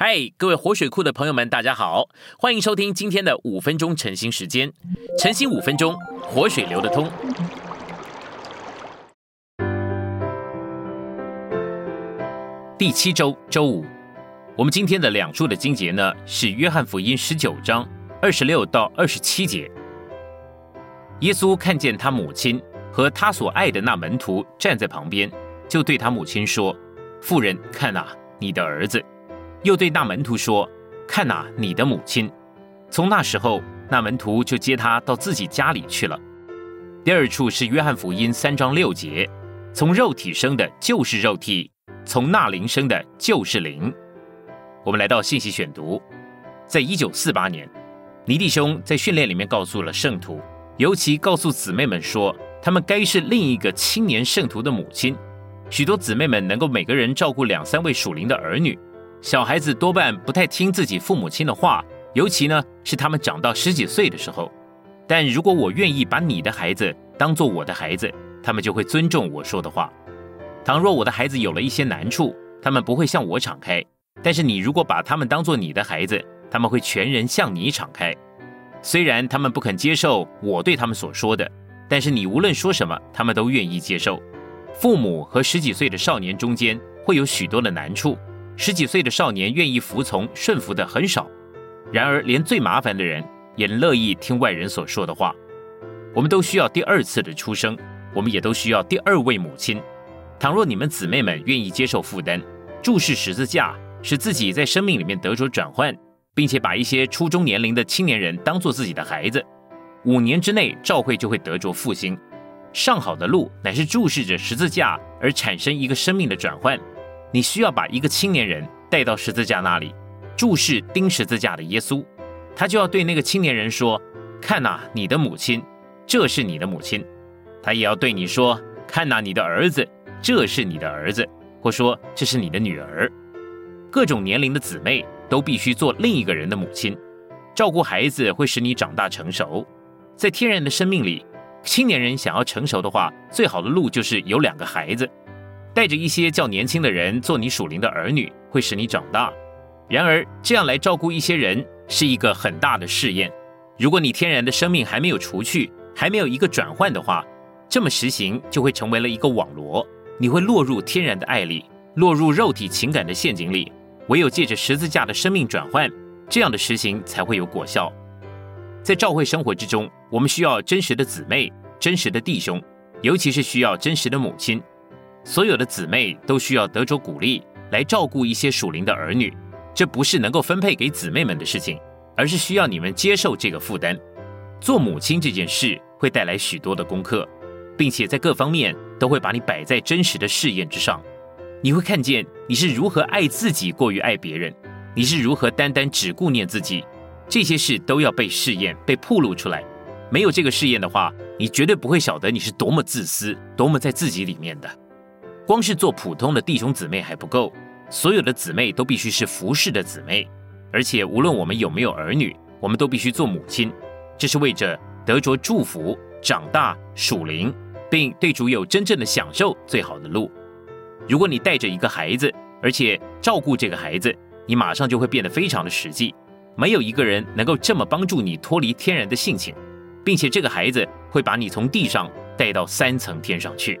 嗨，各位活水库的朋友们，大家好，欢迎收听今天的五分钟晨兴时间。晨兴五分钟，活水流得通。第七周周五，我们今天的两处的经节呢是约翰福音十九章二十六到二十七节。耶稣看见他母亲和他所爱的那门徒站在旁边，就对他母亲说：“妇人，看啊，你的儿子。”又对那门徒说：“看哪，你的母亲。”从那时候，那门徒就接他到自己家里去了。第二处是约翰福音三章六节：“从肉体生的，就是肉体；从那灵生的，就是灵。”我们来到信息选读，在一九四八年，尼弟兄在训练里面告诉了圣徒，尤其告诉姊妹们说，他们该是另一个青年圣徒的母亲。许多姊妹们能够每个人照顾两三位属灵的儿女。小孩子多半不太听自己父母亲的话，尤其呢是他们长到十几岁的时候。但如果我愿意把你的孩子当做我的孩子，他们就会尊重我说的话。倘若我的孩子有了一些难处，他们不会向我敞开；但是你如果把他们当做你的孩子，他们会全人向你敞开。虽然他们不肯接受我对他们所说的，但是你无论说什么，他们都愿意接受。父母和十几岁的少年中间会有许多的难处。十几岁的少年愿意服从顺服的很少，然而连最麻烦的人也乐意听外人所说的话。我们都需要第二次的出生，我们也都需要第二位母亲。倘若你们姊妹们愿意接受负担，注视十字架，使自己在生命里面得着转换，并且把一些初中年龄的青年人当做自己的孩子，五年之内教会就会得着复兴。上好的路乃是注视着十字架而产生一个生命的转换。你需要把一个青年人带到十字架那里，注视钉十字架的耶稣，他就要对那个青年人说：“看呐，你的母亲，这是你的母亲。”他也要对你说：“看呐，你的儿子，这是你的儿子。”或说：“这是你的女儿。”各种年龄的姊妹都必须做另一个人的母亲，照顾孩子会使你长大成熟。在天然的生命里，青年人想要成熟的话，最好的路就是有两个孩子。带着一些较年轻的人做你属灵的儿女，会使你长大。然而，这样来照顾一些人是一个很大的试验。如果你天然的生命还没有除去，还没有一个转换的话，这么实行就会成为了一个网罗，你会落入天然的爱里，落入肉体情感的陷阱里。唯有借着十字架的生命转换，这样的实行才会有果效。在教会生活之中，我们需要真实的姊妹、真实的弟兄，尤其是需要真实的母亲。所有的姊妹都需要得着鼓励，来照顾一些属灵的儿女。这不是能够分配给姊妹们的事情，而是需要你们接受这个负担。做母亲这件事会带来许多的功课，并且在各方面都会把你摆在真实的试验之上。你会看见你是如何爱自己过于爱别人，你是如何单单只顾念自己。这些事都要被试验、被暴露出来。没有这个试验的话，你绝对不会晓得你是多么自私、多么在自己里面的。光是做普通的弟兄姊妹还不够，所有的姊妹都必须是服侍的姊妹，而且无论我们有没有儿女，我们都必须做母亲，这是为着得着祝福、长大属灵，并对主有真正的享受最好的路。如果你带着一个孩子，而且照顾这个孩子，你马上就会变得非常的实际。没有一个人能够这么帮助你脱离天然的性情，并且这个孩子会把你从地上带到三层天上去。